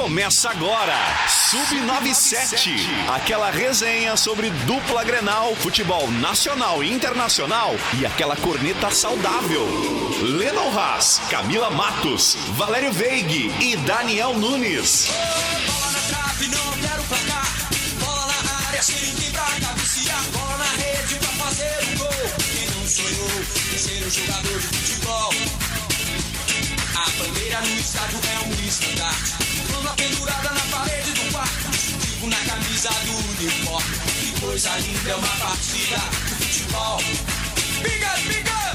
Começa agora, Sub97, aquela resenha sobre dupla Grenal, futebol nacional e internacional e aquela corneta saudável. Lennon Haas, Camila Matos, Valério Veig e Daniel Nunes. Bola na trave, não quero. Bola na área, cabecear. Bola na rede pra fazer um gol. Quem não sonhou jogador de futebol? A bandeira no estádio é um estandarte. Lama pendurada na parede do quarto. Vivo na camisa do uniforme. Que coisa linda é uma partida de futebol. Pinga, pinga!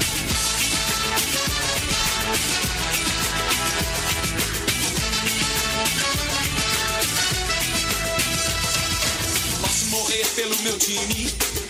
Posso morrer pelo meu time.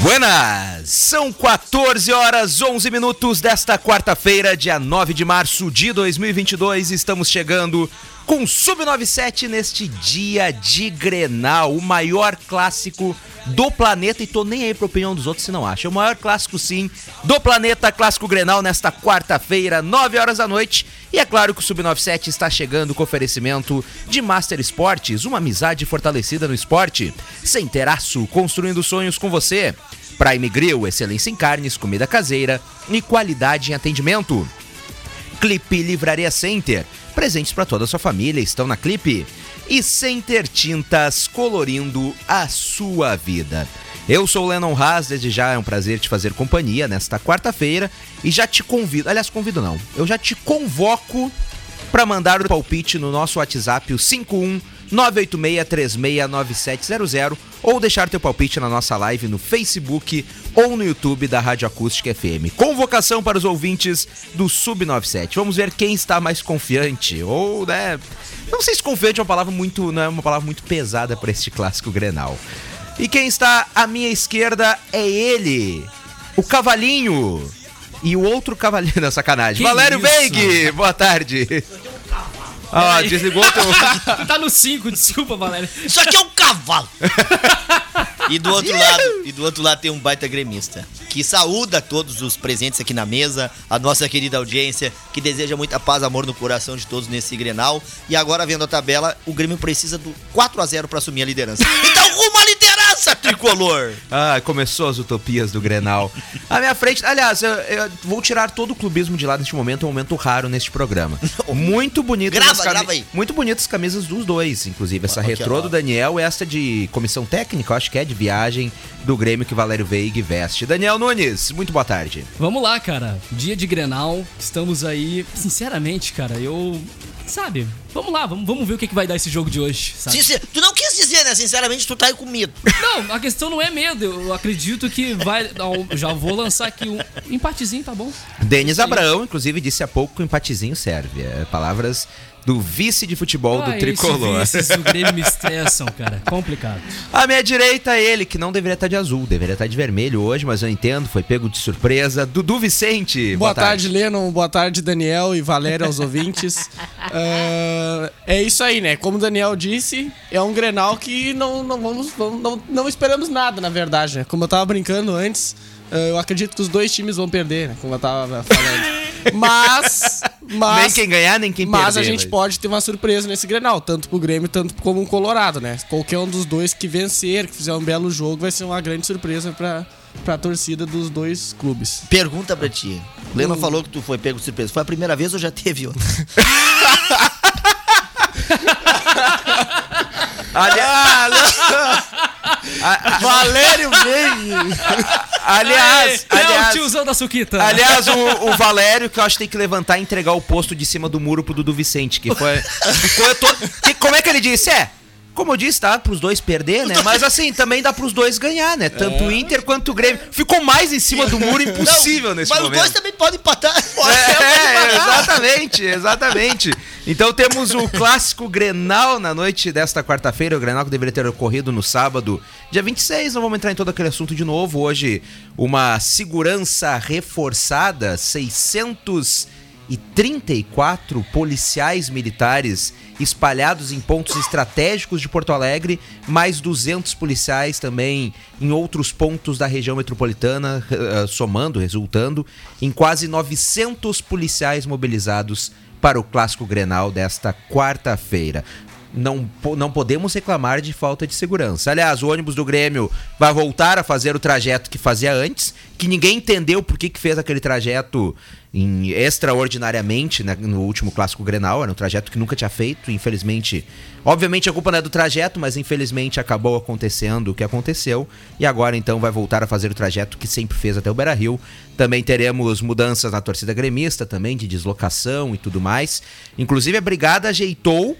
Buenas! São 14 horas 11 minutos desta quarta-feira, dia 9 de março de 2022. Estamos chegando com Sub97 neste dia de Grenal, o maior clássico do planeta. E tô nem aí pra opinião dos outros se não acha. É o maior clássico, sim, do planeta, clássico Grenal, nesta quarta-feira, 9 horas da noite. E é claro que o Sub97 está chegando com oferecimento de Master Esportes, uma amizade fortalecida no esporte. Sem teraço, construindo sonhos com você. Prime Grill, excelência em carnes, comida caseira e qualidade em atendimento. Clipe Livraria Center. Presentes para toda a sua família estão na Clipe. E Center Tintas colorindo a sua vida. Eu sou o Lennon Haas, desde já é um prazer te fazer companhia nesta quarta-feira e já te convido, aliás, convido não, eu já te convoco para mandar o palpite no nosso WhatsApp, o 51 986369700 ou deixar teu palpite na nossa live no Facebook ou no YouTube da Rádio Acústica FM. Convocação para os ouvintes do Sub97. Vamos ver quem está mais confiante ou, né, não sei se confiante é uma palavra muito, não é uma palavra muito pesada para este clássico Grenal. E quem está à minha esquerda é ele, o Cavalinho. E o outro cavalinho, não, sacanagem. Que Valério? Veig, boa tarde. Ah, desligou o teu... tá no 5, desculpa, Valério. Isso aqui é um cavalo. e do outro lado, e do outro lado tem um baita gremista que saúda todos os presentes aqui na mesa, a nossa querida audiência, que deseja muita paz, amor no coração de todos nesse Grenal. E agora vendo a tabela, o Grêmio precisa do 4 a 0 para assumir a liderança. Então rumo à liderança, tricolor. Ah, começou as utopias do Grenal. À minha frente, aliás, eu, eu vou tirar todo o clubismo de lado neste momento, é um momento raro neste programa. Muito bonito Grava, grava aí. Muito bonitas as camisas dos dois, inclusive. Essa Aqui, retrô ó. do Daniel e essa de comissão técnica, eu acho que é de viagem do Grêmio que o Valério Veig veste. Daniel Nunes, muito boa tarde. Vamos lá, cara. Dia de Grenal. Estamos aí. Sinceramente, cara, eu. Sabe? Vamos lá, vamos, vamos ver o que, que vai dar esse jogo de hoje, sabe? Sincer- tu não quis dizer, né? Sinceramente, tu tá aí com medo. Não, a questão não é medo. Eu acredito que vai. não, Já vou lançar aqui um empatezinho, tá bom? Denis Abraão, inclusive, disse há pouco que o empatezinho serve. É, palavras do vice de futebol do Ah, tricolor. Esses vices do Grêmio me estressam, cara. Complicado. À minha direita, ele, que não deveria estar de azul, deveria estar de vermelho hoje, mas eu entendo, foi pego de surpresa. Dudu Vicente. Boa, tarde, Lennon. Boa tarde, Daniel e Valéria aos ouvintes. Ah, é isso aí, né? Como o Daniel disse, é um Grenal que não, não, vamos, vamos- não, não esperamos nada, na verdade. Né? Como eu tava brincando antes, ah, eu acredito que os dois times vão perder, né? Como eu tava falando. Mas. mas Nem quem ganhar, nem quem mas perder. a gente mas- pode ter uma surpresa nesse Grenal, tanto pro Grêmio, tanto como o Colorado, né? Qualquer um dos dois que vencer, que fizer um belo jogo, vai ser uma grande surpresa pra, pra torcida dos dois clubes. Pergunta pra ti. O Lema falou que tu foi pego de surpresa. Foi a primeira vez ou já teve outra? Aliás, Valério Veig! aliás, é o aliás, tiozão da Suquita. aliás o, o Valério, que eu acho que tem que levantar e entregar o posto de cima do muro pro Dudu Vicente, que foi... que- como é que ele disse? É... Como eu disse, tá? Pros dois perder, né? Mas assim, também dá pros dois ganhar, né? Tanto o Inter quanto o Grêmio. Ficou mais em cima do muro impossível nesse Mas momento. os dois também podem empatar. É, exatamente, exatamente. Então temos o clássico Grenal na noite desta quarta-feira, o Grenal que deveria ter ocorrido no sábado, dia 26. Não vamos entrar em todo aquele assunto de novo. Hoje, uma segurança reforçada, 634 policiais militares espalhados em pontos estratégicos de Porto Alegre, mais 200 policiais também em outros pontos da região metropolitana, eh, somando, resultando em quase 900 policiais mobilizados para o clássico Grenal desta quarta-feira. Não, não podemos reclamar de falta de segurança. Aliás, o ônibus do Grêmio vai voltar a fazer o trajeto que fazia antes, que ninguém entendeu por que, que fez aquele trajeto em- extraordinariamente né, no último clássico Grenal. Era um trajeto que nunca tinha feito, infelizmente. Obviamente a culpa não é do trajeto, mas infelizmente acabou acontecendo o que aconteceu. E agora então vai voltar a fazer o trajeto que sempre fez até o Beira Rio. Também teremos mudanças na torcida gremista, também de deslocação e tudo mais. Inclusive a Brigada ajeitou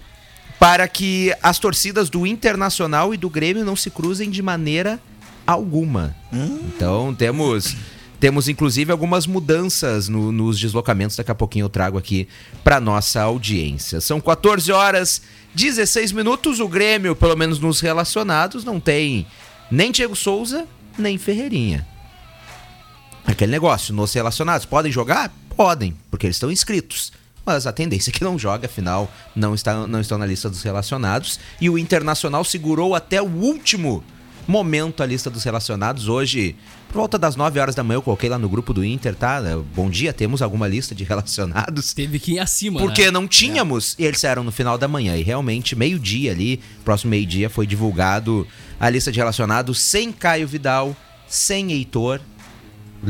para que as torcidas do Internacional e do Grêmio não se cruzem de maneira alguma. Então temos temos inclusive algumas mudanças no- nos deslocamentos. Daqui a pouquinho eu trago aqui para nossa audiência. São 14 horas 16 minutos. O Grêmio, pelo menos nos relacionados, não tem nem Diego Souza nem Ferreirinha. Aquele negócio, nos relacionados, podem jogar? Podem, porque eles estão inscritos. Mas a tendência é que não joga, afinal, não, está, não estão na lista dos relacionados. E o Internacional segurou até o último momento a lista dos relacionados. Hoje, por volta das 9 horas da manhã, eu coloquei lá no grupo do Inter, tá? Bom dia, temos alguma lista de relacionados. Teve que ir acima, Porque né? não tínhamos, e eles saíram no final da manhã. E realmente, meio-dia ali, próximo meio-dia, foi divulgado a lista de relacionados sem Caio Vidal, sem Heitor.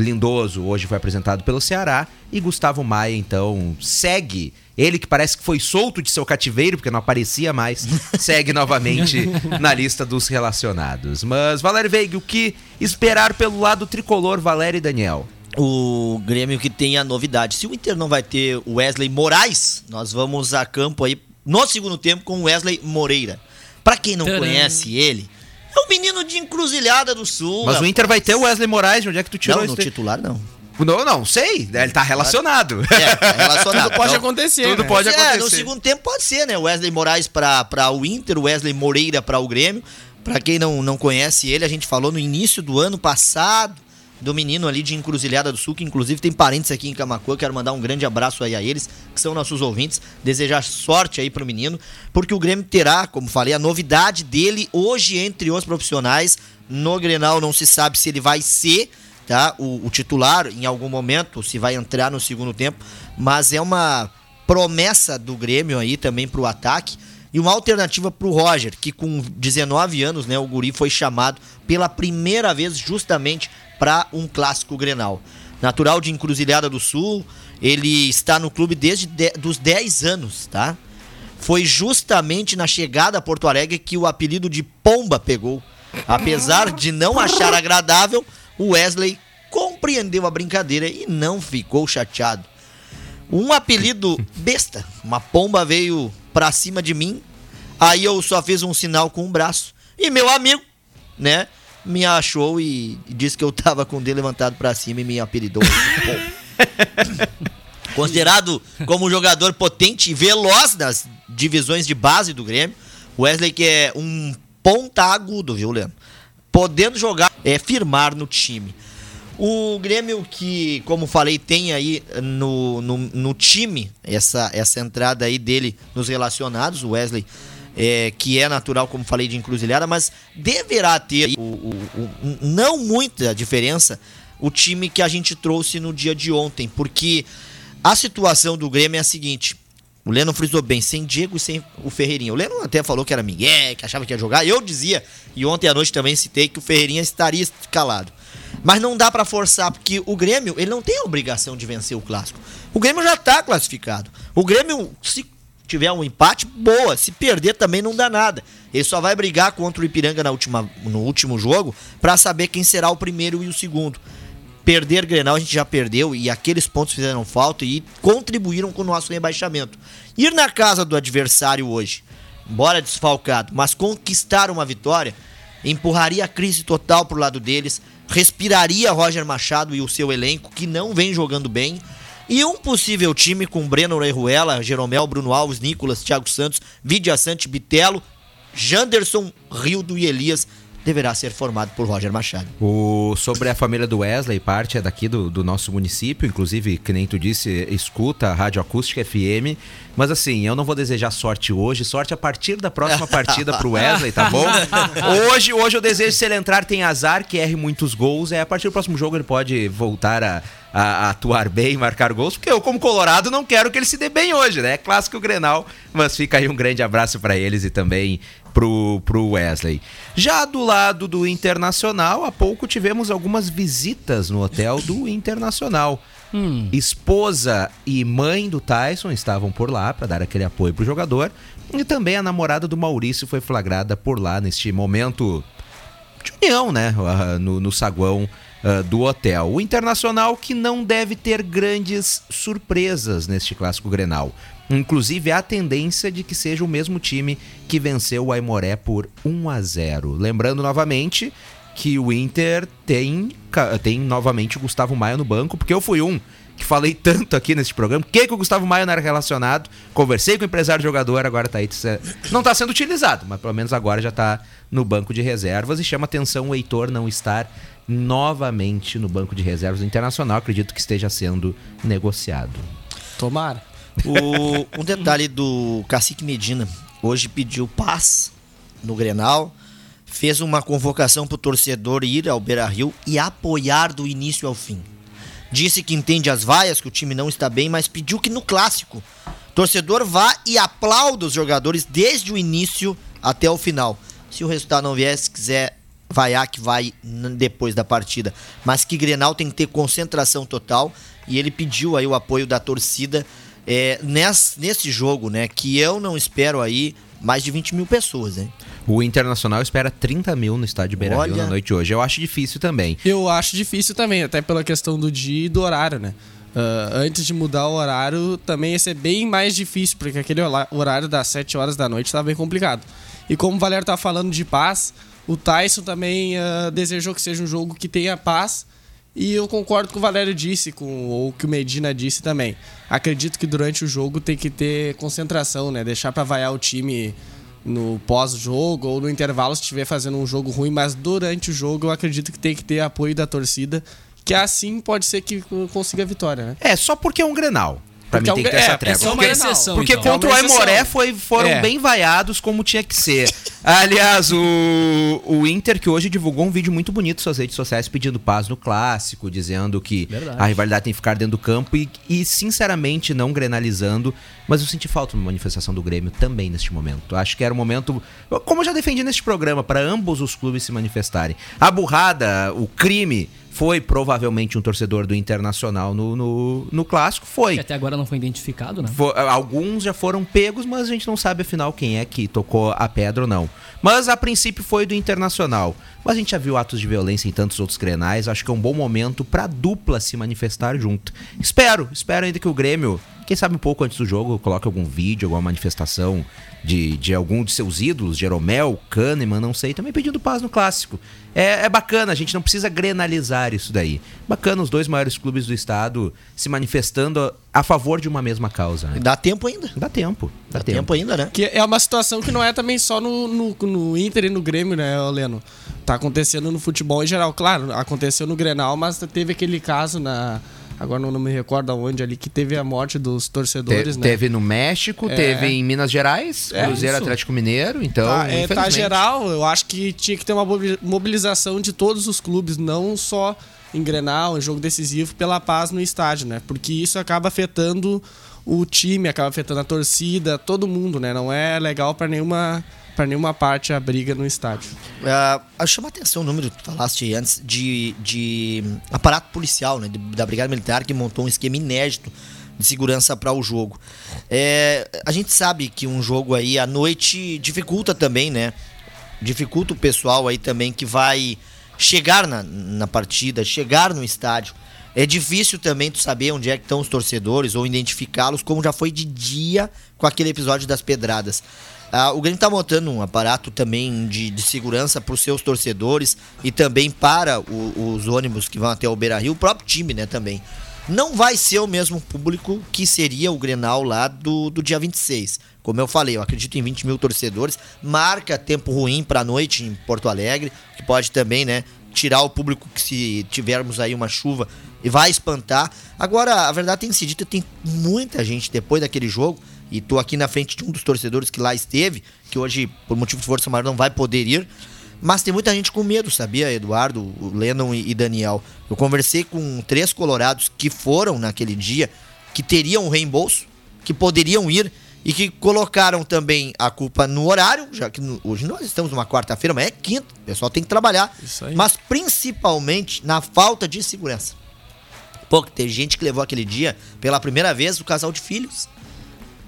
Lindoso hoje foi apresentado pelo Ceará. E Gustavo Maia, então, segue. Ele que parece que foi solto de seu cativeiro, porque não aparecia mais, segue novamente na lista dos relacionados. Mas, Valério Veiga, o que esperar pelo lado tricolor, Valério e Daniel? O Grêmio que tem a novidade. Se o Inter não vai ter o Wesley Moraes, nós vamos a campo aí no segundo tempo com o Wesley Moreira. Pra quem não Tcharam. conhece ele, é um menino de Encruzilhada do Sul. Mas o rapaz. Inter vai ter o Wesley Moraes, de onde é que tu tirou Não, isso? no titular não. Não, não, sei. Ele tá relacionado. É, tá relacionado. Tudo pode Então, acontecer. tudo né? pode é, acontecer. no segundo tempo pode ser, né? Wesley Moraes pra, pra o Inter, o Wesley Moreira pra o Grêmio. Pra quem não, não conhece ele, a gente falou no início do ano passado do menino ali de Encruzilhada do Sul, que inclusive tem parentes aqui em Camacuã. Quero mandar um grande abraço aí a eles, que são nossos ouvintes. Desejar sorte aí pro menino, porque o Grêmio terá, como falei, a novidade dele hoje entre os profissionais. No Grenal não se sabe se ele vai ser tá? O, o titular em algum momento, se vai entrar no segundo tempo, mas é uma promessa do Grêmio aí também pro ataque e uma alternativa pro Roger, que com 19 anos, né, o guri foi chamado pela primeira vez justamente para um clássico Grenal. Natural de Encruzilhada do Sul, ele está no clube desde de, dos 10 anos, tá? Foi justamente na chegada a Porto Alegre que o apelido de Pomba pegou. Apesar de não achar agradável, o Wesley compreendeu a brincadeira e não ficou chateado. Um apelido besta. Uma pomba veio pra cima de mim. Aí eu só fiz um sinal com o braço. E meu amigo, né, me achou e, disse que eu tava com o dedo levantado pra cima e me apelidou. Considerado como um jogador potente e veloz das divisões de base do Grêmio, Wesley que é um ponta agudo, viu, Leandro? Podendo jogar, é firmar no time. O Grêmio que, como falei, tem aí no, no, no time essa, essa entrada aí dele nos relacionados, o Wesley, é, que é natural, como falei, de encruzilhada, mas deverá ter o, o- o- não muita diferença o time que a gente trouxe no dia de ontem, porque a situação do Grêmio é a seguinte. O Leno frisou bem, sem Diego e sem o Ferreirinha. O Leno até falou que era Miguel, que achava que ia jogar. Eu dizia, e ontem à noite também citei, que o Ferreirinha estaria escalado. Mas não dá pra forçar, porque o Grêmio, ele não tem a obrigação de vencer o clássico. O Grêmio já tá classificado. O Grêmio, se tiver um empate, boa. Se perder também não dá nada. Ele só vai brigar contra o Ipiranga na última, no último jogo pra saber quem será o primeiro e o segundo. Perder Grenal a gente já perdeu e aqueles pontos fizeram falta e contribuíram com o nosso rebaixamento. Ir na casa do adversário hoje, embora desfalcado, mas conquistar uma vitória, empurraria a crise total pro lado deles, respiraria Roger Machado e o seu elenco, que não vem jogando bem, e um possível time com Breno Orejuela, Jeromel, Bruno Alves, Nicolas, Thiago Santos, Vidia Sante, Bitelo, Janderson, Rildo e Elias deverá ser formado por Roger Machado. O, sobre a família do Wesley, parte é daqui do, do nosso município, inclusive, que nem tu disse, escuta a Rádio Acústica FM. Mas assim, eu não vou desejar sorte hoje, sorte a partir da próxima partida pro Wesley, tá bom? Hoje, hoje eu desejo, se ele entrar, tem azar, que erre muitos gols. É, a partir do próximo jogo ele pode voltar a, a, a atuar bem, marcar gols, porque eu, como colorado, não quero que ele se dê bem hoje, né? É clássico Grenal, mas fica aí um grande abraço para eles e também pro, pro Wesley. Já do lado do Internacional, há pouco tivemos algumas visitas no hotel do Internacional. Esposa e mãe do Tyson estavam por lá para dar aquele apoio pro jogador. E também a namorada do Maurício foi flagrada por lá neste momento de união, né? ah, No, no saguão ah, do hotel. O Internacional que não deve ter grandes surpresas neste clássico Grenal. Inclusive, há tendência de que seja o mesmo time que venceu o Aimoré por 1 a 0. Lembrando novamente que o Inter tem, tem novamente o Gustavo Maia no banco, porque eu fui um que falei tanto aqui nesse programa. Por que, que o Gustavo Maia não era relacionado? Conversei com o empresário jogador, agora tá aí. se- Não tá sendo utilizado, mas pelo menos agora já tá no banco de reservas. E chama atenção o Heitor não estar novamente no banco de reservas Internacional. Acredito que esteja sendo negociado. Tomara. O, um detalhe do Cacique Medina. Hoje pediu paz no Grenal. Fez uma convocação pro torcedor ir ao Beira Rio e apoiar do início ao fim. Disse que entende as vaias, que o time não está bem, mas pediu que no clássico, torcedor vá e aplauda os jogadores desde o início até o final. Se o resultado não vier, se quiser vaiar, que vai depois da partida. Mas que Grenal tem que ter concentração total. E ele pediu aí o apoio da torcida é, nesse, nesse jogo, né? Que eu não espero aí mais de 20 mil pessoas, hein? O Internacional espera 30 mil no estádio Beira Rio Olha. na noite de hoje. Eu acho difícil também. Eu acho difícil também, até pela questão do dia e do horário, né? Ah, antes de mudar o horário, também ia ser bem mais difícil, porque aquele horário das 7 horas da noite estava bem complicado. E como o Valério tá falando de paz, o Tyson também ah, desejou que seja um jogo que tenha paz. E eu concordo com o que o Valério disse, com, ou que o Medina disse também. Acredito que durante o jogo tem que ter concentração, né? Deixar pra vaiar o time no pós-jogo ou no intervalo se estiver fazendo um jogo ruim, mas durante o jogo eu acredito que tem que ter apoio da torcida, que assim pode ser que consiga a vitória, né? É, só porque é um Grenal. Pra Porque mim é tem um- que ter essa é, é trégua. só uma Porque- exceção, Porque então. contra É o uma exceção. Aimoré foi, foram É. bem vaiados como tinha que ser. Aliás, o, o Inter que hoje divulgou um vídeo muito bonito suas redes sociais pedindo paz no clássico, dizendo que Verdade. a rivalidade tem que ficar dentro do campo e, e, sinceramente não grenalizando. Mas eu senti falta de uma manifestação do Grêmio também neste momento. Acho que era um momento, como eu já defendi neste programa, para ambos os clubes se manifestarem. A burrada, o crime, foi provavelmente um torcedor do Internacional no, no, no clássico. Foi. Que até agora não foi identificado, né? Fo- alguns já foram pegos, mas a gente não sabe afinal quem é que tocou a pedra ou não. Mas a princípio foi do Internacional. Mas a gente já viu atos de violência em tantos outros grenais. Acho que é um bom momento pra dupla se manifestar junto. Espero, espero ainda que o Grêmio, quem sabe um pouco antes do jogo, coloque algum vídeo, alguma manifestação de, de algum de seus ídolos, Jeromel, Kahneman, não sei, também pedindo paz no clássico. É, é bacana, a gente não precisa grenalizar isso daí. Bacana os dois maiores clubes do estado se manifestando a, a favor de uma mesma causa. Né? Dá tempo ainda. Dá tempo, dá, Dá tempo. tempo ainda, né? Que é uma situação que não é também só no, no, no Inter e no Grêmio, né, Leno? Tá acontecendo no futebol em geral. Claro, aconteceu no Grenal, mas teve aquele caso na. Agora não, não me recordo aonde ali, que teve a morte dos Te- torcedores, né? Teve no México, É. teve em Minas Gerais, É Cruzeiro isso. Atlético Mineiro, então. Tá, é, tá geral, eu acho que tinha que ter uma mobili- mobilização de todos os clubes, não só em Grenal, em jogo decisivo, pela paz no estádio, né? Porque isso acaba afetando o time, acaba afetando a torcida, todo mundo, né? Não é legal pra nenhuma, pra nenhuma parte a briga no estádio. Uh, chama atenção o número que tu falaste antes de, de aparato policial, né? da Brigada Militar que montou um esquema inédito de segurança para o jogo. É, a gente sabe que um jogo aí à noite dificulta também, né? Dificulta o pessoal aí também que vai chegar na, na partida, chegar no estádio. É difícil também tu saber onde é que estão os torcedores ou identificá-los, como já foi de dia com aquele episódio das pedradas. Ah, o Grêmio tá montando um aparato também de, de segurança para os seus torcedores e também para o- os ônibus que vão até o Beira Rio, o próprio time, né, também. Não vai ser o mesmo público que seria o Grenal lá do, do dia 26. Como eu falei, eu acredito em 20 mil torcedores. Marca tempo ruim pra noite em Porto Alegre, que pode também, né, tirar o público que se tivermos aí uma chuva e vai espantar. Agora, a verdade tem que dita, tem muita gente depois daquele jogo, e tô aqui na frente de um dos torcedores que lá esteve, que hoje, por motivo de força maior, não vai poder ir. Mas tem muita gente com medo, sabia, Eduardo, o Lennon e e Daniel? Eu conversei com três colorados que foram naquele dia, que teriam reembolso, que poderiam ir e que colocaram também a culpa no horário, já que no- hoje nós estamos numa quarta-feira, mas é quinta, o pessoal tem que trabalhar. Isso aí. Mas principalmente na falta de segurança. Pô, que tem gente que levou aquele dia pela primeira vez o casal de filhos.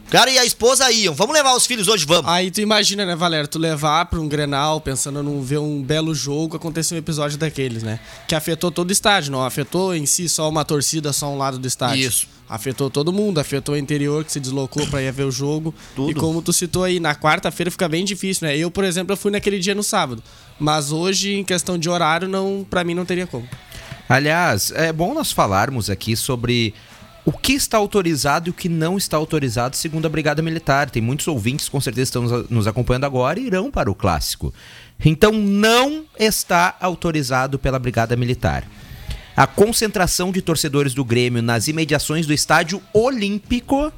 O cara e a esposa iam. Vamos levar os filhos hoje, vamos. Aí tu imagina, né, Valério, tu levar pra um Grenal, pensando num ver um belo jogo, aconteceu um episódio daqueles, né? Que afetou todo o estádio, não afetou em si só uma torcida, só um lado do estádio. Isso. Afetou todo mundo, afetou o interior que se deslocou pra ir ver o jogo. Tudo. E como tu citou aí, na quarta-feira fica bem difícil, né? Eu, por exemplo, eu fui naquele dia no sábado. Mas hoje, em questão de horário, não, para mim não teria como. Aliás, é bom nós falarmos aqui sobre o que está autorizado e o que não está autorizado segundo a Brigada Militar. Tem muitos ouvintes com certeza estão nos- acompanhando agora e irão para o clássico. Então não está autorizado pela Brigada Militar. A concentração de torcedores do Grêmio nas imediações do Estádio Olímpico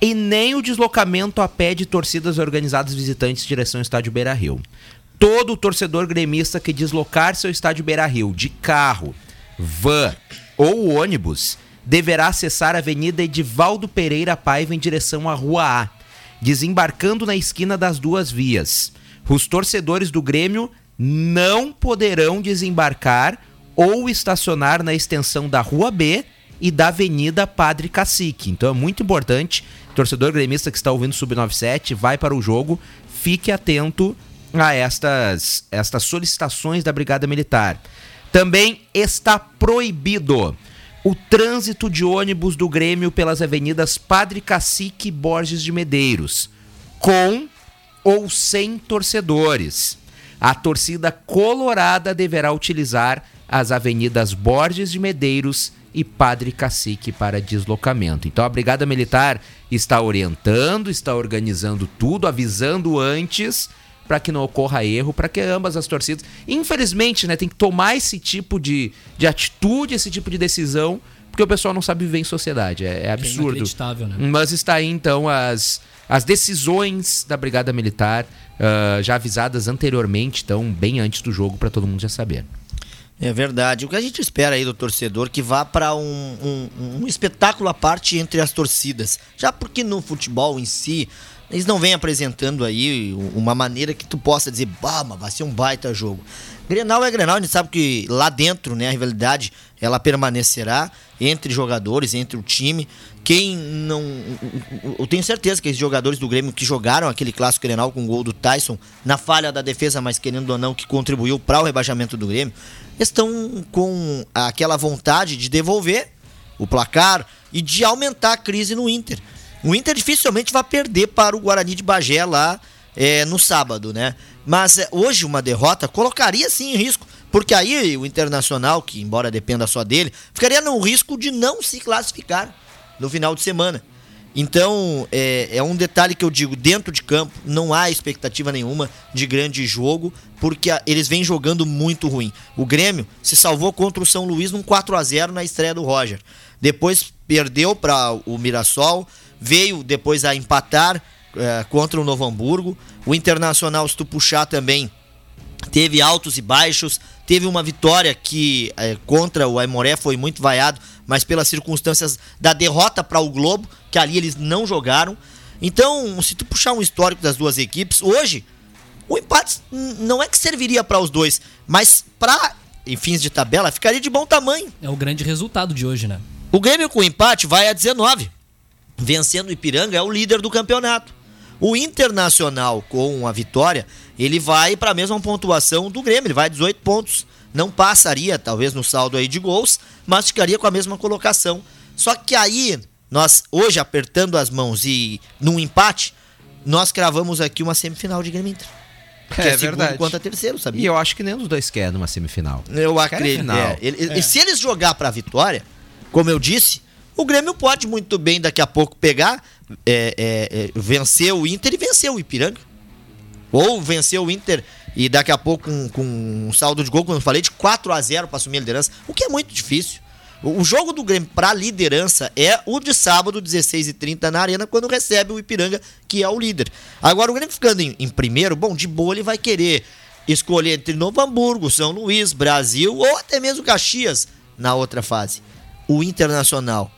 e nem o deslocamento a pé de torcidas organizadas visitantes em direção ao estádio Beira Rio. Todo torcedor gremista que deslocar seu estádio Beira Rio de carro, van ou ônibus deverá acessar a Avenida Edivaldo Pereira Paiva em direção à Rua A, desembarcando na esquina das duas vias. Os torcedores do Grêmio não poderão desembarcar ou estacionar na extensão da Rua B e da Avenida Padre Cacique. Então é muito importante, torcedor gremista que está ouvindo o Sub97, vai para o jogo, fique atento a estas, estas solicitações da Brigada Militar. Também está proibido o trânsito de ônibus do Grêmio pelas avenidas Padre Cacique e Borges de Medeiros, com ou sem torcedores. A torcida colorada deverá utilizar as avenidas Borges de Medeiros e Padre Cacique para deslocamento. Então a Brigada Militar está orientando, está organizando tudo, avisando antes para que não ocorra erro, para que ambas as torcidas. Infelizmente, né, tem que tomar esse tipo de, de atitude, esse tipo de decisão, porque o pessoal não sabe viver em sociedade. É, é absurdo. inacreditável, né? Mas está aí então as, as decisões da Brigada Militar, ah, já avisadas anteriormente, então bem antes do jogo, para todo mundo já saber. É verdade. O que a gente espera aí do torcedor que vá para um, um- um espetáculo à parte entre as torcidas. Já porque no futebol em si, eles não vêm apresentando aí uma maneira que tu possa dizer, bah, mas vai ser um baita jogo. Grenal é Grenal, a gente sabe que lá dentro, né, a rivalidade, ela permanecerá entre jogadores, entre o time. Quem não. Eu tenho certeza que esses jogadores do Grêmio que jogaram aquele clássico Grenal com o gol do Tyson, na falha da defesa, mas querendo ou não, que contribuiu para o rebaixamento do Grêmio, estão com aquela vontade de devolver o placar e de aumentar a crise no Inter. O Inter dificilmente vai perder para o Guarani de Bagé lá é, no sábado, né? Mas é, hoje uma derrota colocaria sim em risco, porque aí o Internacional, que embora dependa só dele, ficaria no risco de não se classificar no final de semana. Então, é, é um detalhe que eu digo, dentro de campo não há expectativa nenhuma de grande jogo, porque a- eles vêm jogando muito ruim. O Grêmio se salvou contra o São Luís num 4 a 0 na estreia do Roger. Depois perdeu para o Mirassol, veio depois a empatar é, contra o Novo Hamburgo. O Internacional, se tu puxar também, teve altos e baixos, teve uma vitória que eh, contra o Aimoré foi muito vaiado, mas pelas circunstâncias da derrota para o Globo, que ali eles não jogaram. Então, se tu puxar um histórico das duas equipes, hoje o empate não é que serviria para os dois, mas para em fins de tabela ficaria de bom tamanho. É o grande resultado de hoje, né? O Grêmio com empate vai a 19. Vencendo o Ipiranga é o líder do campeonato. O Internacional com a vitória, ele vai para a mesma pontuação do Grêmio, ele vai a 18 pontos. Não passaria, talvez, no saldo aí de gols, mas ficaria com a mesma colocação. Só que aí, nós hoje apertando as mãos e num empate, nós cravamos aqui uma semifinal de Grêmio Inter. Que é, segundo contra terceiro, sabia? E eu acho que nem dos dois quer numa semifinal. Eu é acredito. é, ele- ele- Se eles jogar pra vitória, como eu disse, o Grêmio pode muito bem daqui a pouco pegar, é, é, é, vencer o Inter e vencer o Ipiranga. Ou vencer o Inter e daqui a pouco com, com um saldo de gol, como eu falei, de 4 a 0 para assumir a liderança, o que é muito difícil. O, jogo do Grêmio pra liderança é o de sábado, 16h30 na Arena, quando recebe o Ipiranga, que é o líder. Agora, o Grêmio ficando em, em primeiro, bom, de boa ele vai querer escolher entre Novo Hamburgo, São Luís, Brasil ou até mesmo Caxias na outra fase. O Internacional,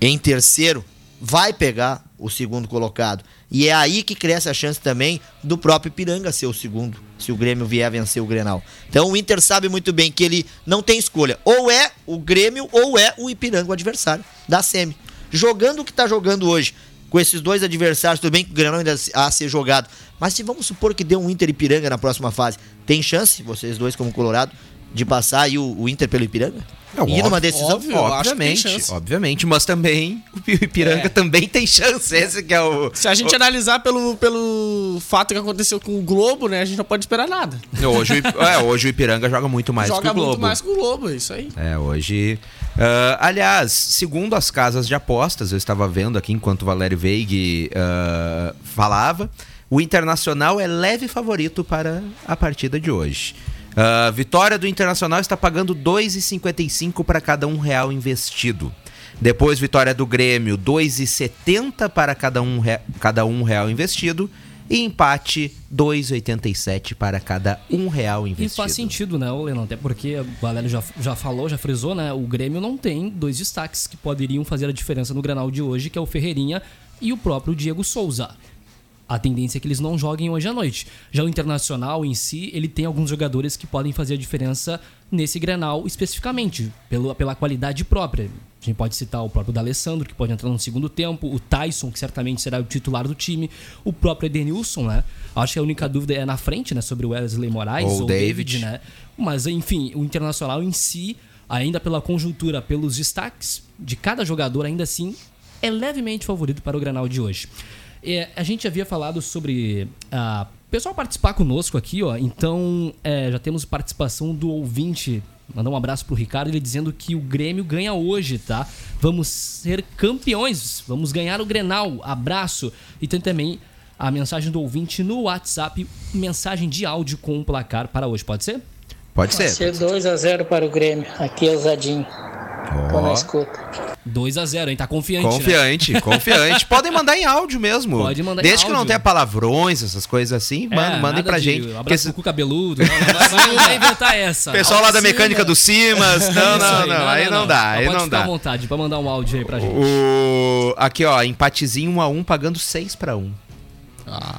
em terceiro, vai pegar o segundo colocado. E é aí que cresce a chance também do próprio Ipiranga ser o segundo, se o Grêmio vier vencer o Grenal. Então o Inter sabe muito bem que ele não tem escolha. Ou é o Grêmio ou é o Ipiranga o adversário da SEMI. Jogando o que tá jogando hoje, com esses dois adversários, tudo bem que o Grenal ainda a ser jogado. Mas se vamos supor que dê um Inter Ipiranga na próxima fase, tem chance, vocês dois como Colorado, de passar aí o, o Inter pelo Ipiranga? É, e numa decisão? óbvio. Eu acho que tem obviamente, obviamente, mas também o Ipiranga É. também tem chance. Esse que é o. Se a gente analisar pelo, pelo fato que aconteceu com o Globo, né? A gente não pode esperar nada. Hoje, o é, hoje o Ipiranga joga muito mais que Joga o Globo. muito mais que o Globo, é isso aí. É, hoje. ah, aliás, segundo as casas de apostas, eu estava vendo aqui enquanto o Valério Veig ah, falava, o Internacional é leve favorito para a partida de hoje. Ah, vitória do Internacional está pagando 2,55 para cada um real investido. Depois, vitória do Grêmio, 2,70 para cada um, cada um real investido. E empate, 2,87 para cada um real E investido. faz sentido, né, ô Lennon? Até porque o Valério já, já falou, já frisou, né? O Grêmio não tem dois destaques que poderiam fazer a diferença no Granal de hoje, que é o Ferreirinha e o próprio Diego Souza. A tendência é que eles não joguem hoje à noite. Já o Internacional em si, ele tem alguns jogadores que podem fazer a diferença nesse Grenal especificamente, pelo, pela qualidade própria. A gente pode citar o próprio D'Alessandro, que pode entrar no segundo tempo, o Tyson, que certamente será o titular do time, o próprio Edenilson, né? Acho que a única dúvida é na frente, né, sobre o Wesley Moraes Ou ou, David. David, né? Mas, enfim, o Internacional em si, ainda pela conjuntura, pelos destaques de cada jogador, ainda assim, é levemente favorito para o Granal de hoje. É, a gente havia falado sobre ah, o pessoal participar conosco aqui, ó. Então, é, já temos participação do ouvinte. Mandar um abraço pro Ricardo, ele dizendo que o Grêmio ganha hoje, tá? Vamos ser campeões, vamos ganhar o Grenal. Abraço. E tem também a mensagem do ouvinte no WhatsApp, mensagem de áudio com o placar para hoje, pode ser? Pode ser. ser 2x0 para o Grêmio. Aqui é o Zadinho. Tô na escuta. 2 a 0 hein? Tá confiante, né? Confiante, confiante. Podem mandar em áudio mesmo. Pode mandar em Desde que não tenha palavrões, essas coisas assim, É, manda- mandem nada pra de gente. Abraço Porque pro esse- cu cabeludo. Não, não vai, vai- não vai inventar essa. pessoal lá da Alcina. mecânica do Simas. Não, não, não. Aí não dá, aí pode não ficar à dá. vontade pra mandar um áudio aí pra gente. O... Aqui, ó, empatezinho 1 a 1 pagando 6 pra 1.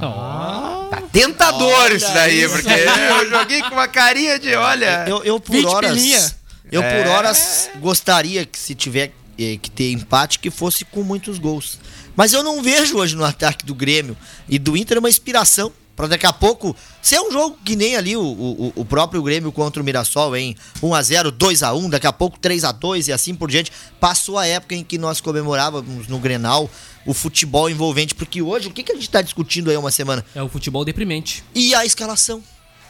Ó, Tá tentador isso daí, isso porque eu joguei com uma carinha de, olha. Eu, eu por 20 horas. pilinha. Eu É. por horas gostaria que se tiver eh, que ter empate, que fosse com muitos gols. Mas eu não vejo hoje no ataque do Grêmio e do Inter uma inspiração. Pra daqui a pouco ser um jogo que nem ali o, o, o próprio Grêmio contra o Mirassol, em 1x0, 2x1, daqui a pouco 3x2 e assim por diante. Passou a época em que nós comemorávamos no Grenal o futebol envolvente, porque hoje o que, que a gente tá discutindo aí uma semana? é o futebol deprimente. e a escalação.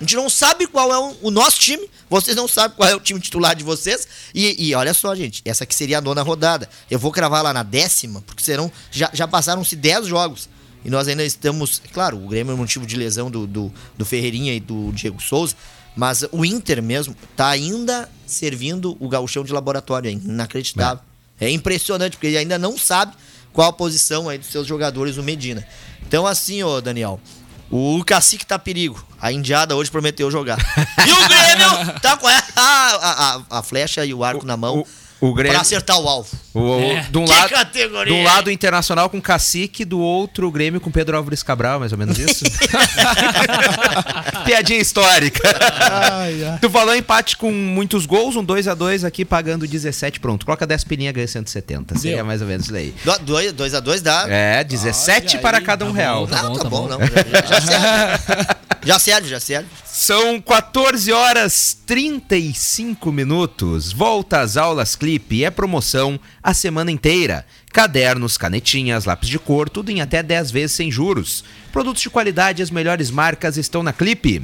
A gente não sabe qual é o, nosso time, vocês não sabem qual é o time titular de vocês. E, e olha só, gente, essa aqui seria a nona rodada. Eu vou cravar lá na décima, porque serão. Já, já passaram-se 10 jogos. E nós ainda estamos. Claro, o Grêmio é motivo de lesão do, do, do Ferreirinha e do Diego Souza. Mas o Inter mesmo tá ainda servindo o gauchão de laboratório. É inacreditável. É impressionante, porque ele ainda não sabe qual a posição aí dos seus jogadores, o Medina. Então, assim, ô Daniel, o cacique tá perigo. A indiada hoje prometeu jogar. E o Grêmio tá com a, a, a- a flecha e o arco na mão O, o Grêmio. pra acertar o alvo. O, o- É. de, um Que lado, categoria, de um lado internacional com cacique, do outro o Grêmio com Pedro Álvares Cabral, mais ou menos isso. Piadinha histórica. Tu falou empate com muitos gols, um 2 a 2 aqui pagando 17, pronto. Coloca 10 pilinha, ganha 170. Seria Deu. mais ou menos isso aí. 2 a 2 dá. É, 17 Olha para aí, cada um tá real. bom, tá não, tá, bom, bom. não. Já, já serve. já serve, já serve. São 14 horas 35 minutos. Volta às aulas Clipe é promoção a semana inteira. Cadernos, canetinhas, lápis de cor, tudo em até 10 vezes sem juros. Produtos de qualidade e as melhores marcas estão na Clipe.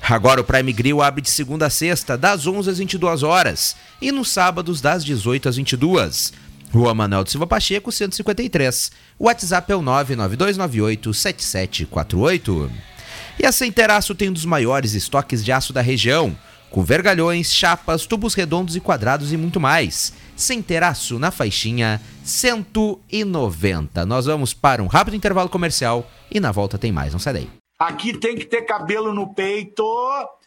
Agora o Prime Grill abre de segunda a sexta, das 11 às 22 horas e nos sábados das 18 às 22. Rua Manuel de Silva Pacheco, 153. O WhatsApp é o 99298 7748. E a Centeraço tem um dos maiores estoques de aço da região, com vergalhões, chapas, tubos redondos e quadrados e muito mais. Centeraço na faixinha 190. Nós vamos para um rápido intervalo comercial e na volta tem mais, não sai daí. Aqui tem que ter cabelo no peito.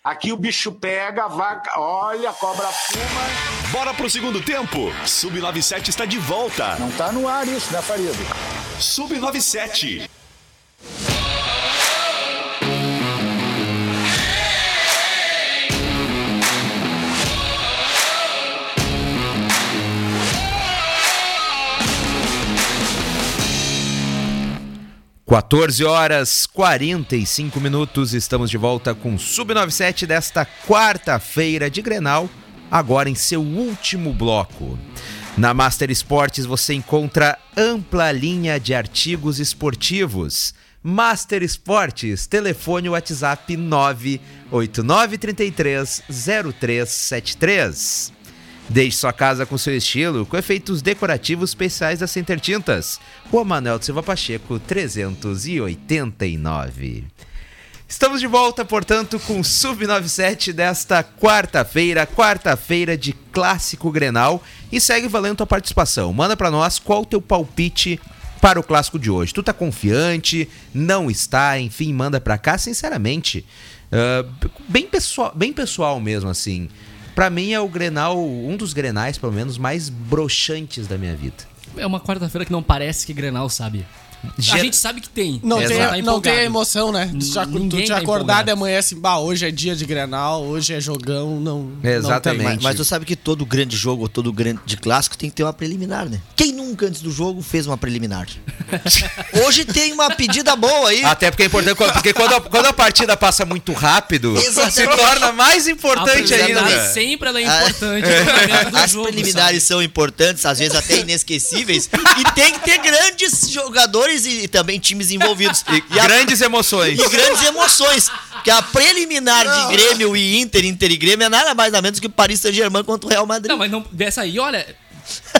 Aqui o bicho pega, a vaca, olha, a cobra fuma. Bora pro segundo tempo. Sub-97 está de volta. Não tá no ar isso, né, Farido? Sub-97. Quatorze horas 45 minutos, estamos de volta com Sub97 desta quarta-feira de Grenal, agora em seu último bloco. Na Master Esportes você encontra ampla linha de artigos esportivos. Master Esportes, telefone WhatsApp 989330373. Deixe sua casa com seu estilo, com efeitos decorativos especiais da Center Tintas. Rua Manuel de Silva Pacheco, 389. Estamos de volta, portanto, com o Sub97 desta quarta-feira, quarta-feira de Clássico Grenal. E segue valendo tua participação. Manda pra nós qual o teu palpite para o Clássico de hoje. Tu tá confiante? Não está? Enfim, manda pra cá, sinceramente. ah, bem, pessoal, bem pessoal mesmo, assim. Pra mim é o Grenal, um dos Grenais, pelo menos, mais broxantes da minha vida. É uma quarta-feira que não parece que Grenal, sabe? Ger- A gente sabe que tem. Não, tem, tá não tem a emoção, né? Tu já, tu te tá acordar de manhã assim, bah, hoje é dia de Grenal, hoje é jogão, não. Exatamente. Não Mas, mas tu sabe que todo grande jogo, ou todo grande clássico tem que ter uma preliminar, né? Quem nunca antes do jogo fez uma preliminar? Hoje tem uma pedida boa aí. Até porque é importante, porque quando a, quando a partida passa muito rápido, se torna mais A importante preliminar ainda. sempre ela é importante no momento do As jogo, preliminares são importantes, às vezes até inesquecíveis. e tem que ter grandes jogadores e, e também times envolvidos. E, a- Grandes emoções. e grandes emoções. Que a preliminar de Grêmio e Inter, Inter e Grêmio é nada mais nada menos que o Paris Saint-Germain contra o Real Madrid. Não, mas não, dessa aí, olha,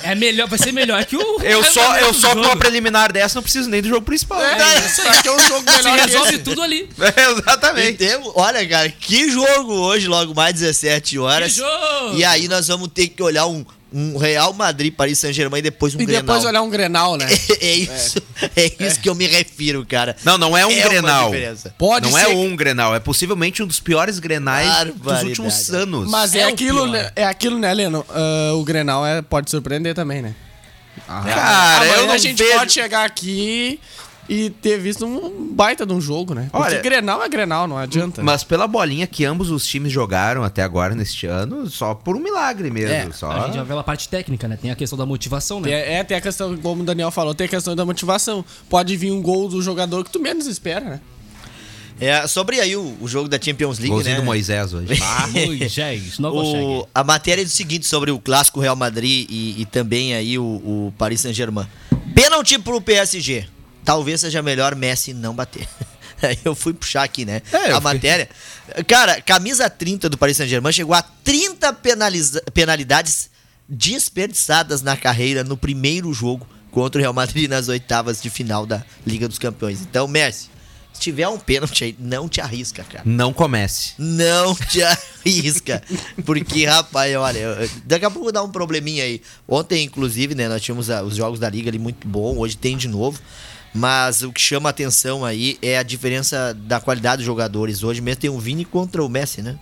é melhor, vai ser melhor que o Eu só, eu só com a preliminar dessa não preciso nem do jogo principal. É, isso aqui é um jogo Se melhor que resolve esse. tudo ali. É, exatamente. Temos- olha, cara, que jogo hoje, logo mais 17 horas. Que jogo! E aí nós vamos ter que olhar um, um Real Madrid, Paris Saint-Germain e depois um E Grenal. depois olhar um Grenal, né? É isso, é, isso que eu me refiro, cara. Não, não é um uma Grenal. Pode não ser é que- um Grenal, é possivelmente um dos piores Grenais dos últimos anos. Mas é, É aquilo, né? É aquilo, né, Leno? Ah, o Grenal é, pode surpreender também, né? Cara, Amanhã eu não a gente vejo... pode chegar aqui e ter visto um baita de um jogo, né? Porque Olha- Grenal é Grenal, não adianta. Mas pela bolinha que ambos os times jogaram até agora neste ano, só por um milagre mesmo. É, só... A gente já vê pela parte técnica, né? Tem a questão da motivação, né? É, é, tem a questão, como o Daniel falou, tem a questão da motivação. Pode vir um gol do jogador que tu menos espera, né? É, sobre aí o, o jogo da Champions League, Golzinho né? do Moisés hoje. Ah, Moisés, não consegue. a matéria é o seguinte sobre o clássico Real Madrid e, e também aí o, o Paris Saint-Germain. Pênalti pro PSG. Talvez seja melhor Messi não bater. Eu fui puxar aqui, né? É, a matéria. Cara, camisa 30 do Paris Saint-Germain chegou a 30 penaliza- penalidades desperdiçadas na carreira no primeiro jogo contra o Real Madrid nas oitavas de final da Liga dos Campeões. Então, Messi, se tiver um pênalti aí, não te arrisca, cara. Não comece. Não te arrisca. Porque, rapaz, olha, daqui a pouco dá um probleminha aí. Ontem, inclusive, né, nós tínhamos ah, os jogos da Liga ali muito bom, hoje tem de novo. Mas o que chama atenção aí é a diferença da qualidade dos jogadores. Hoje mesmo tem o Vini contra o Messi, né?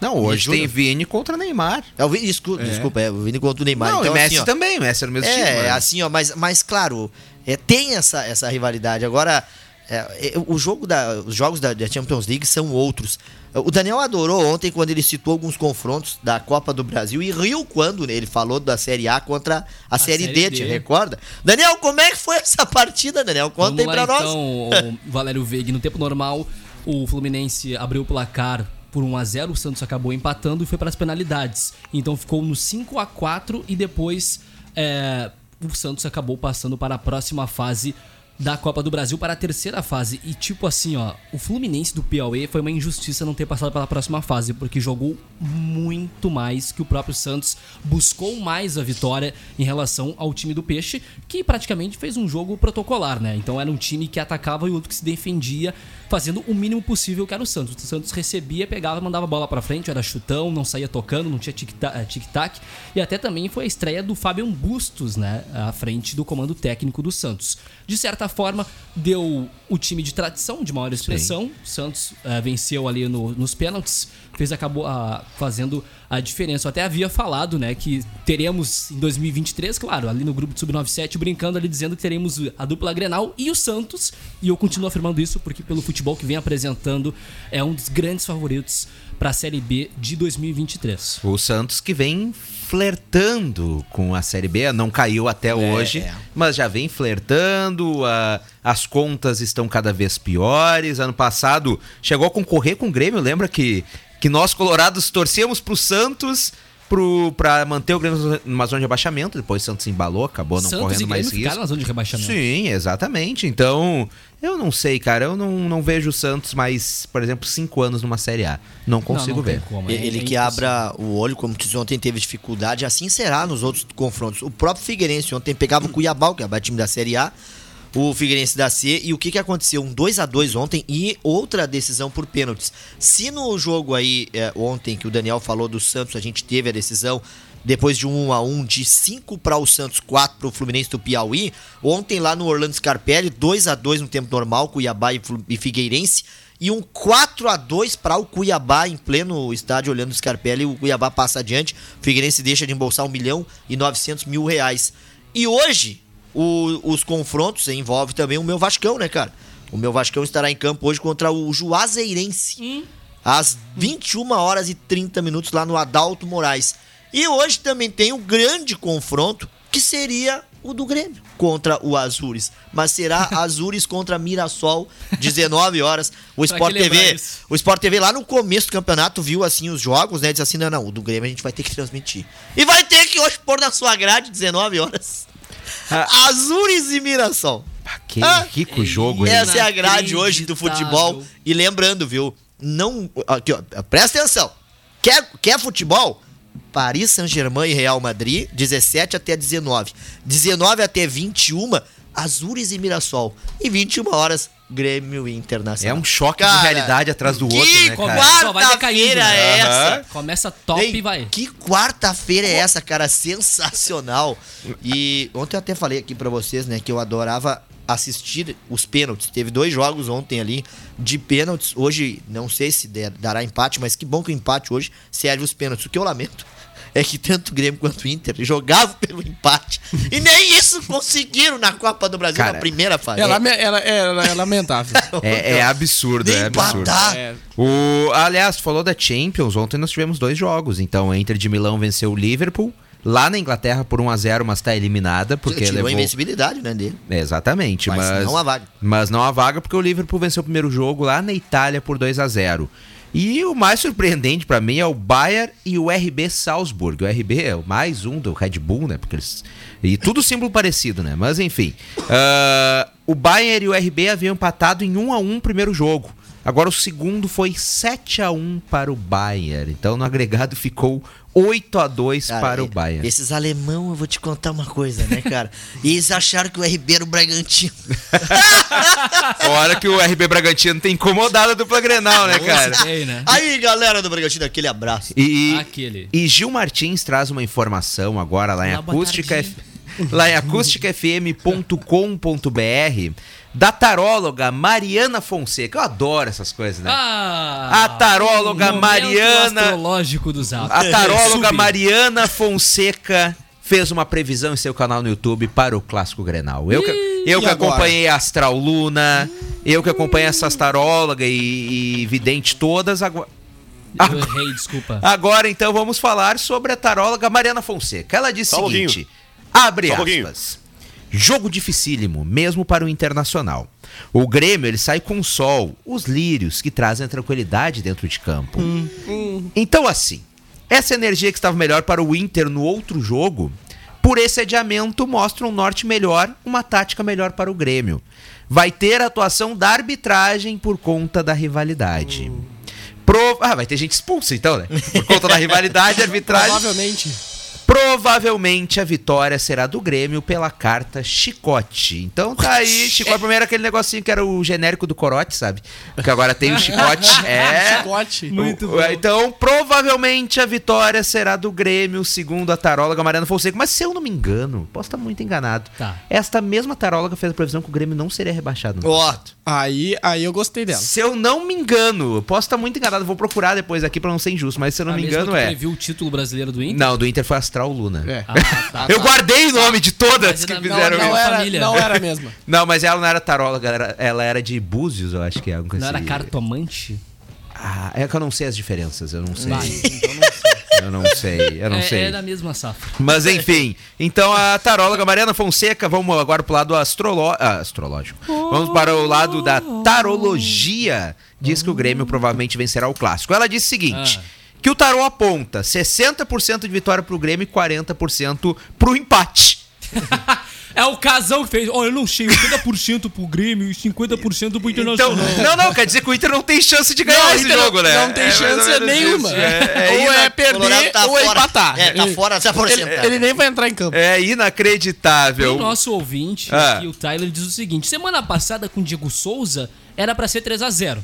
Não, hoje tem. Vini contra Neymar. É o Vini, desculpa, desculpa, é o Vini contra o Neymar. não, então, e Messi assim, ó, também, o Messi era o mesmo time. É, assim, ó, mas, mas claro, é, tem essa, essa rivalidade. Agora, é, é, o jogo da, os jogos da, da Champions League são outros. O Daniel adorou ontem quando ele citou alguns confrontos da Copa do Brasil e riu quando ele falou da Série A contra a, Série, Série D, D. te recorda? Daniel, como é que foi essa partida, Daniel? Conta aí Vamos pra lá, nós. então, o Valério Veiga. No tempo normal, o Fluminense abriu o placar por 1 a 0 o Santos acabou empatando e foi para as penalidades. Então ficou no 5 a 4 e depois é, o Santos acabou passando para a próxima fase da Copa do Brasil para a terceira fase. E tipo assim, ó, o Fluminense do Piauí foi uma injustiça não ter passado pela próxima fase, porque jogou muito mais que o próprio Santos, buscou mais a vitória em relação ao time do Peixe, que praticamente fez um jogo protocolar, né? Então era um time que atacava e outro que se defendia, fazendo o mínimo possível que era o Santos. O Santos recebia, pegava, mandava a bola pra frente, era chutão, não saía tocando, não tinha tic-tac. eh, tic-tac. E até também foi a estreia do Fabian Bustos, né? À frente do comando técnico do Santos. De certa forma, deu o time de tradição, de maior expressão. O Santos eh, venceu ali no- nos pênaltis, fez acabou ah, fazendo a diferença. Eu até havia falado, né, que teremos em 2023, claro, ali no grupo de Sub-97, brincando ali, dizendo que teremos a dupla Grenal e o Santos. E eu continuo afirmando isso porque, pelo futebol que vem apresentando, é um dos grandes favoritos para a Série B de 2023. O Santos que vem flertando com a Série B, não caiu até hoje, é. mas já vem flertando, a- as contas estão cada vez piores. Ano passado chegou a concorrer com o Grêmio, lembra que, que nós colorados torcíamos pro Santos pro, pra manter o Grêmio numa zona de abaixamento, depois o Santos embalou, acabou não Santos correndo e mais risco. na zona de rebaixamento. Sim, exatamente. Então, eu não sei, cara. Eu não, não vejo o Santos mais, por exemplo, cinco anos numa Série A. Não consigo não tem ver. como, é- Ele é que abra o olho, como tu disse, ontem teve dificuldade, assim será nos outros confrontos. O próprio Figueirense ontem pegava o Cuiabá, o Cuiabá é time da Série A, o Figueirense da C, e o que que aconteceu? Um 2 a 2 ontem e outra decisão por pênaltis. Se no jogo aí, é, ontem, que o Daniel falou do Santos, a gente teve a decisão depois de um 1 a 1 de 5 para o Santos, 4 para o Fluminense do Piauí. Ontem lá no Orlando Scarpelli, 2 a 2 no tempo normal, Cuiabá e Figueirense. E um 4 a 2 para o Cuiabá em pleno estádio olhando o Scarpelli. O Cuiabá passa adiante. O Figueirense deixa de embolsar 1 milhão e 900 mil reais. E hoje, o- os confrontos envolve também o meu Vascão, né, cara? O meu Vascão estará em campo hoje contra o Juazeirense. Às 21 horas e 30 minutos lá no Adalto Moraes. E hoje também tem o grande confronto, que seria o do Grêmio contra o Azures. Mas será Azures contra Mirassol, 19 horas. O Sport TV, o Sport TV lá no começo do campeonato viu assim os jogos, né? Disse assim: não, não, o do Grêmio a gente vai ter que transmitir. E vai ter que hoje pôr na sua grade, 19 horas. Ah. Azures e Mirassol. Ah, Que Ah, rico jogo, hein? Essa é a grade hoje do futebol. E lembrando, viu? Não. Aqui, ó, presta atenção. Quer, quer futebol? Paris Saint-Germain e Real Madrid, 17 até 19. 19 até 21, Azures e Mirassol. E 21 horas, Grêmio e É Internacional. um choque Cara, de realidade atrás do que outro, né, cara? Quarta-feira é Aham. essa? Começa top Ei, e vai. Que quarta-feira é essa, cara? Sensacional. E ontem eu até falei aqui pra vocês, né, que eu adorava assistir os pênaltis. Teve dois jogos ontem ali de pênaltis. Hoje, não sei se der- dará empate, mas que bom que o empate hoje serve os pênaltis. O que eu lamento é que tanto o Grêmio quanto o Inter jogavam pelo empate. E nem isso conseguiram na Copa do Brasil Cara, na primeira fase. É, lame- ela- é- ela- é lamentável. É, é absurdo, Nem é absurdo. empatar. É. O, aliás, tu falou da Champions. Ontem nós tivemos dois jogos. Então, a Inter de Milão venceu o Liverpool. Lá na Inglaterra por 1x0, mas tá eliminada. Porque Tirou levou... a invencibilidade, né, dele. É, Exatamente, Mas mas, não a vaga. Mas não a vaga, porque o Liverpool venceu o primeiro jogo lá na Itália por 2 a 0 E o mais surpreendente pra mim é o Bayern e o RB Salzburg. O RB é o mais um do Red Bull, né? Porque eles... E tudo símbolo parecido, né? Mas enfim. Ah, o Bayern e o RB haviam empatado em 1 a 1 o primeiro jogo. Agora o segundo foi 7 a 1 para o Bayern. Então no agregado ficou 8 a 2 Cara, para o Bayern. Esses alemão, eu vou te contar uma coisa, né, cara? E eles acharam que o RB era o Bragantino. Hora que o RB Bragantino tem incomodado a dupla Grenal, né, cara? Ei, né? Aí, galera do Bragantino, aquele abraço. E, Aquele. e Gil Martins traz uma informação agora lá em acústica, lá em acústicafm.com.br da taróloga Mariana Fonseca. Eu adoro essas coisas, né? Ah, A taróloga Mariana- astrológico do Zap. A taróloga. Mariana Fonseca fez uma previsão em seu canal no YouTube para o Clássico Grenal. Eu que, eu que acompanhei a Astral Luna, eu que acompanhei essas tarólogas e, e vidente todas, agora... Eu errei, desculpa. Agora então vamos falar sobre a taróloga Mariana Fonseca. Ela disse o seguinte: abre Só um pouquinho. aspas. Jogo dificílimo, mesmo para o Internacional. O Grêmio ele sai com o sol, os lírios que trazem a tranquilidade dentro de campo. Então assim, essa energia que estava melhor para o Inter no outro jogo, por esse adiamento mostra um norte melhor, uma tática melhor para o Grêmio. Vai ter atuação da arbitragem por conta da rivalidade. Pro- Ah, vai ter gente expulsa então, né? Por conta da rivalidade, a arbitragem. Provavelmente. Provavelmente a vitória será do Grêmio pela carta chicote. Então tá aí, chicote. Primeiro aquele negocinho que era o genérico do corote, sabe? Porque agora tem o chicote. É. Chicote. Muito bom. Então, provavelmente a vitória será do Grêmio, segundo a taróloga Mariana Fonseca. Mas se eu não me engano, posso estar muito enganado. Tá. Esta mesma taróloga fez a previsão que o Grêmio não seria rebaixado. no Ó. Aí, aí eu gostei dela. Se eu não me engano, posso estar muito enganado, vou procurar depois aqui pra não ser injusto, mas se eu não A me mesma engano que é. previu o título brasileiro do Inter? Não, do Inter foi Astral Luna. É. Ah, tá. Eu guardei o nome de todas Mas que não- fizeram não, isso. era, família. não era mesmo. Não, mas ela não era taróloga, ela era, ela era de Búzios, eu acho que é. Não era assim. cartomante? Ah, é que eu não sei as diferenças, eu não sei. Vai, então não sei. Eu não sei, eu não é, sei. é da mesma safra. Mas enfim, então a taróloga Mariana Fonseca, vamos agora pro lado astrolo... ah, astrológico. Vamos para o lado da tarologia. Diz que o Grêmio provavelmente vencerá o clássico. Ela disse o seguinte: Ah. Que o tarô aponta 60% de vitória pro Grêmio e 40% pro empate. É o casão que fez. Olha, eu não sei, 80% pro Grêmio e 50% pro Então, Internacional. não, não, quer dizer que o Inter não tem chance de ganhar Não, o esse Inter não- jogo, né? não tem É chance nenhuma. isso. É, é ou é perder tá ou é empatar. É, tá Ele- fora essa ele, porcentagem. ele nem vai entrar em campo. é inacreditável. nosso ouvinte, Ah. aqui, o Tyler, diz o seguinte: semana passada com o Diego Souza era pra ser 3x0.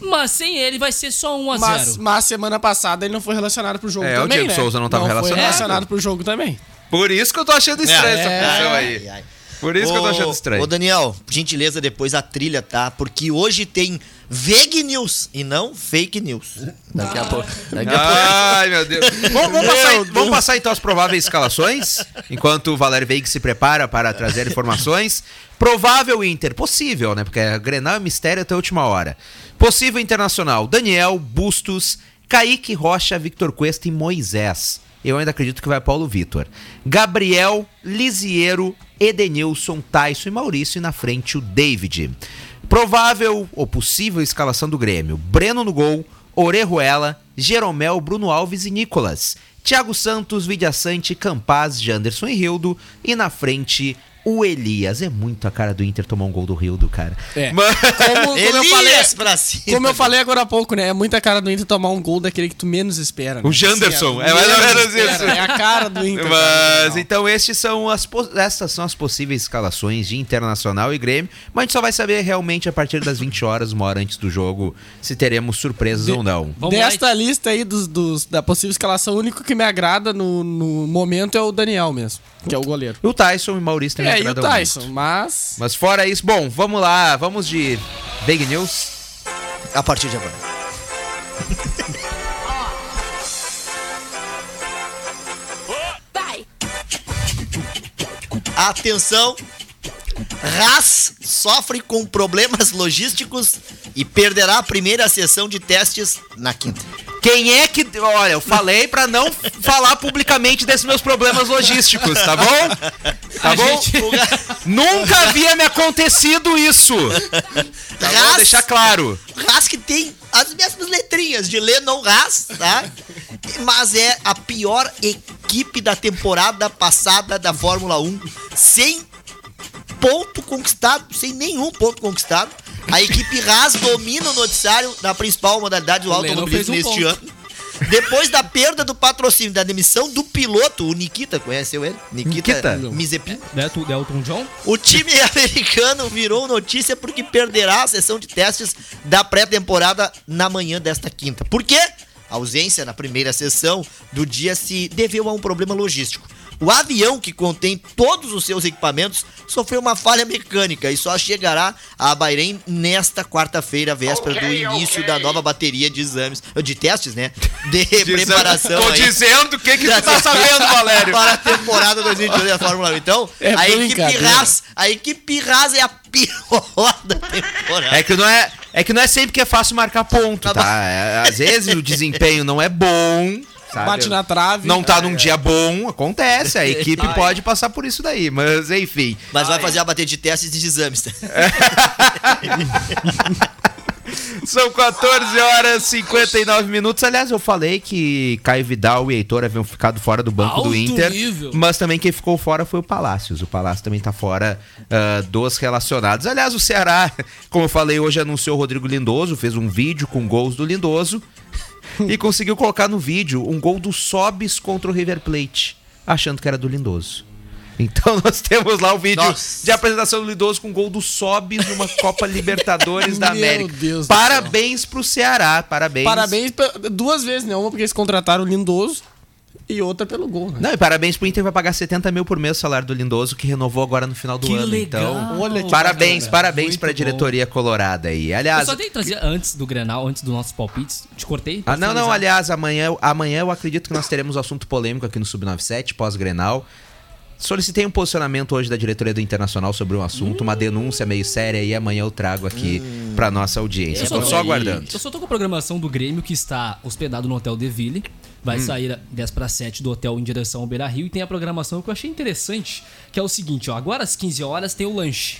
Mas sem ele vai ser só 1x0. Mas, mas semana passada ele não foi relacionado pro jogo É, o também, Diego né? Souza não tava Foi relacionado. relacionado pro jogo também. Por isso que eu tô achando estranho essa É. posição aí. Ai, ai. Por isso que eu tô Ô, achando estranho. Ô, Daniel, por gentileza, depois a trilha, tá? Porque hoje tem VEG News e não fake news. Daqui a pouco. Daqui a pouco. Ai, meu Deus. vamos, vamos passar, vamos passar então as prováveis escalações, enquanto o Valério Veig se prepara para trazer informações. Provável Inter, possível, né? Porque a Grenal é mistério até a última hora. Possível Internacional, Daniel, Bustos, Kaique Rocha, Victor Cuesta e Moisés. Eu ainda acredito que vai Paulo Vitor. Gabriel, Lisiero, Edenilson, Tyson e Maurício. E na frente o David. Provável ou possível escalação do Grêmio. Breno no gol, Orejuela, Jeromel, Bruno Alves e Nicolas. Thiago Santos, Vidiaçante, Campaz, Janderson e Rildo. E na frente, o Elias. É muito a cara do Inter tomar um gol do Rildo, cara. É. Mas- Como, como eu Elias falei, pra cima. como eu falei agora há pouco, né? É muita cara do Inter tomar um gol daquele que tu menos espera. né? O Janderson, é mais ou menos isso. É a cara do Inter. Mas cara. então estes são as essas são as possíveis escalações de Internacional e Grêmio, mas a gente só vai saber realmente a partir das 20 horas, uma hora antes do jogo, se teremos surpresas ou não. Desta lista aí dos, dos- da possível escalação, o único que me agrada no, no momento é o Daniel mesmo, que é o goleiro. O Tyson e o Maurício também É, e o Tyson, muito. mas. Mas fora isso, bom, vamos lá, vamos de Big News. A partir de agora. Atenção! Haas sofre com problemas logísticos e perderá a primeira sessão de testes na quinta. Quem é que. Olha, eu falei pra não falar publicamente desses meus problemas logísticos, tá bom? Tá A bom? gente- Nunca havia me acontecido isso. Tá bom? Haas- Deixar claro. Haas que tem as mesmas letrinhas de Lennon Haas, tá? Mas é a pior equipe da temporada passada da Fórmula 1, sem ponto conquistado, sem nenhum ponto conquistado. A equipe Haas domina o noticiário na principal modalidade do automobilismo um neste ponto. ano. Depois da perda do patrocínio, da demissão do piloto, o Nikita, conheceu ele? Nikita, Nikita. Mizepin. Neto Delton John? O time americano virou notícia porque perderá a sessão de testes da pré-temporada na manhã desta quinta. Por quê? A ausência na primeira sessão do dia se deveu a um problema logístico. O avião que contém todos os seus equipamentos sofreu uma falha mecânica e só chegará a Bahrein nesta quarta-feira, véspera do início da nova bateria de exames, de testes, né? De preparação Tô aí dizendo o que, que tu tá sabendo, Valério. para a temporada 2022 da Fórmula 1. Então, É a equipe. Haas, a equipe Haas é a pior da temporada. É que não é, é que não é sempre que é fácil marcar ponto, tá? É, às vezes o desempenho não é bom. Sabe? Bate na trave. Não tá num dia bom, acontece. A equipe pode passar por isso daí, mas enfim. Mas vai fazer a bateria de testes e de exames. São 14 horas e 59 minutos. Aliás, eu falei que Caio Vidal e Heitor haviam ficado fora do banco Alto do Inter. nível. Mas também quem ficou fora foi o Palácios. O Palácio também tá fora ah, dos relacionados. Aliás, o Ceará, como eu falei hoje, anunciou o Rodrigo Lindoso, fez um vídeo com gols do Lindoso e conseguiu colocar no vídeo um gol do Sobis contra o River Plate. achando que era do Lindoso. Então nós temos lá o vídeo Nossa. de apresentação do Lindoso com gol do Sobe numa Copa Libertadores da Meu América. Deus do parabéns pro Ceará, parabéns. Parabéns duas vezes, né? Uma porque eles contrataram o Lindoso e outra pelo gol, né? Não, e parabéns pro Inter vai pagar 70 mil por mês o salário do Lindoso, que renovou agora no final do Que ano. legal. Então, Olha que parabéns, parabéns Muito pra bom. diretoria colorada aí. Eu Aliás, só tenho que trazer antes do Grenal, antes dos nossos palpites. Te cortei? Ah, não, não, finalizar? aliás, amanhã, amanhã eu acredito que nós teremos um assunto polêmico aqui no Sub97, pós-Grenal. Solicitei um posicionamento hoje da diretoria do Internacional sobre um assunto, uma denúncia meio séria e amanhã eu trago aqui pra nossa audiência. Eu Tô tô- só aguardando. Eu só tô com a programação do Grêmio que está hospedado no Hotel Deville. Vai sair 10 para 7 do hotel em direção ao Beira Rio. E tem a programação que eu achei interessante, que é o seguinte, ó. Agora às 15 horas tem o lanche.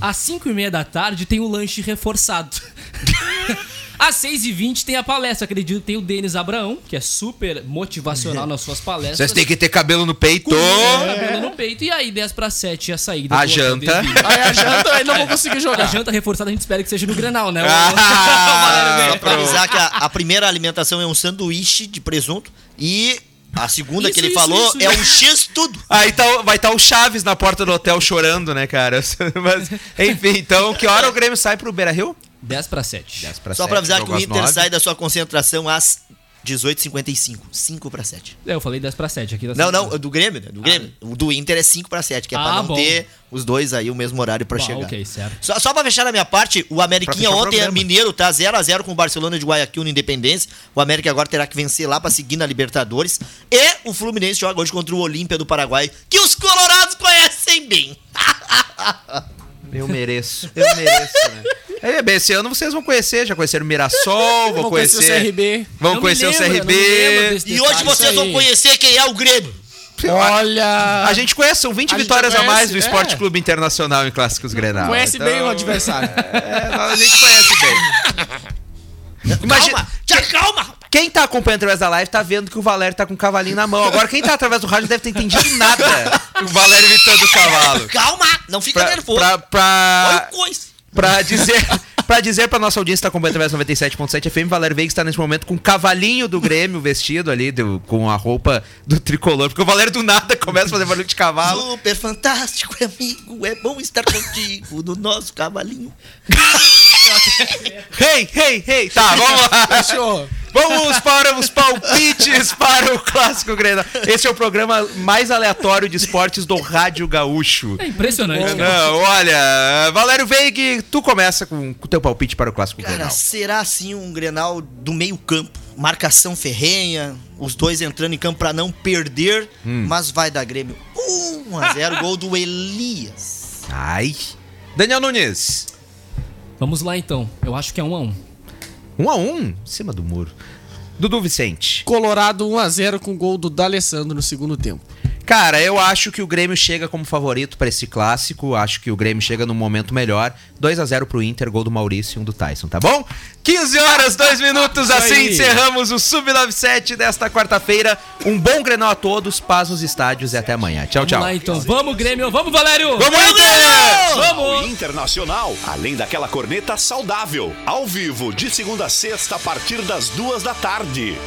Às 5 e meia da tarde tem o lanche reforçado. Às 6h20 tem a palestra. Acredito que tem o Denis Abraão, que é super motivacional nas suas palestras. Vocês têm que ter cabelo no peito. Com cabelo no peito. E aí, 10 para 7 a saída. A janta. Aí a janta aí não vou conseguir A jogar. janta reforçada a gente espera que seja no Grenal, né? Ah. Só pra avisar que a, a primeira alimentação é um sanduíche de presunto e a segunda que Isso, ele isso, falou isso, é um X tudo. Aí tá, vai estar o Chaves na porta do hotel chorando, né, cara? Mas, enfim, então, que hora o Grêmio sai pro Beira Rio? 10 para 7. 10 pra Só 7, pra avisar que o Inter 9. sai da sua concentração às 18h55. 5 pra 7. É, eu falei 10 para 7 aqui. Não, não, do Grêmio, né? Do Grêmio. O do Inter é 5 pra 7, que é pra Ah, não bom. ter os dois aí o mesmo horário pra Ah, chegar. ok, certo. Só, só pra fechar na minha parte, o Ameriquinha ontem é mineiro, tá 0x0 com o Barcelona de Guayaquil no Independência. O América agora terá que vencer lá pra seguir na Libertadores. E o Fluminense joga hoje contra o Olímpia do Paraguai, que os colorados conhecem bem. Eu mereço, eu mereço, né? É, bem, esse ano vocês vão conhecer, já conheceram o Mirassol, vão Vou conhecer, conhecer o CRB. Vão Não conhecer lembro, o CRB. E hoje vocês vão conhecer quem é o Grêmio. Olha. A gente conhece, são 20 A vitórias a conhece, mais do é. Esporte Clube Internacional em Clássicos Grenal. Conhece Então, bem o adversário. É, a gente conhece bem. Imagina, Calma, te acalma. rapaz. Quem tá acompanhando através da live tá vendo que o Valério tá com o cavalinho na mão. Agora, quem tá através do rádio deve ter entendido nada. o Valério imitando o cavalo. Calma, não fica Pra, nervoso. pra, Olha pra, o coisa. pra dizer. Pra dizer pra nossa audiência que tá acompanhando através do 97.7 FM, Valério Veiga está nesse momento com o cavalinho do Grêmio vestido ali, do- com a roupa do tricolor. Porque o Valério do nada começa a fazer barulho de cavalo. Super fantástico, amigo. É bom estar contigo no nosso cavalinho. Hey, hey, hey! Tá, vamos lá! Fechou. Vamos para os palpites para o Clássico Grenal. Esse é o programa mais aleatório de esportes do Rádio Gaúcho. É impressionante. Não, olha, Valério Veig, tu começa com o teu palpite para o Clássico Cara, Grenal. será assim um Grenal do meio campo? Marcação ferrenha, os dois entrando em campo pra não perder, Hum. mas vai dar Grêmio 1 a 0 gol do Elias. Ai. Daniel Nunes. Vamos lá então. Eu acho que é 1 a 1 Um a um, em cima do muro. Dudu Vicente. Colorado 1x0 com gol do D'Alessandro no segundo tempo. Cara, eu acho que o Grêmio chega como favorito para esse clássico. Acho que o Grêmio chega num momento melhor. 2 a 0 pro Inter, gol do Maurício e um do Tyson, tá bom? 15 horas, 2 minutos. Assim encerramos o Sub97 desta quarta-feira. Um bom Grenal a todos, paz nos estádios e até amanhã. Tchau, tchau. Vamos lá então. Vamos, Grêmio. Vamos, Valério. Vamos, Inter! Vamos. Internacional, além daquela corneta saudável. Ao vivo, de segunda a sexta, a partir das duas da tarde.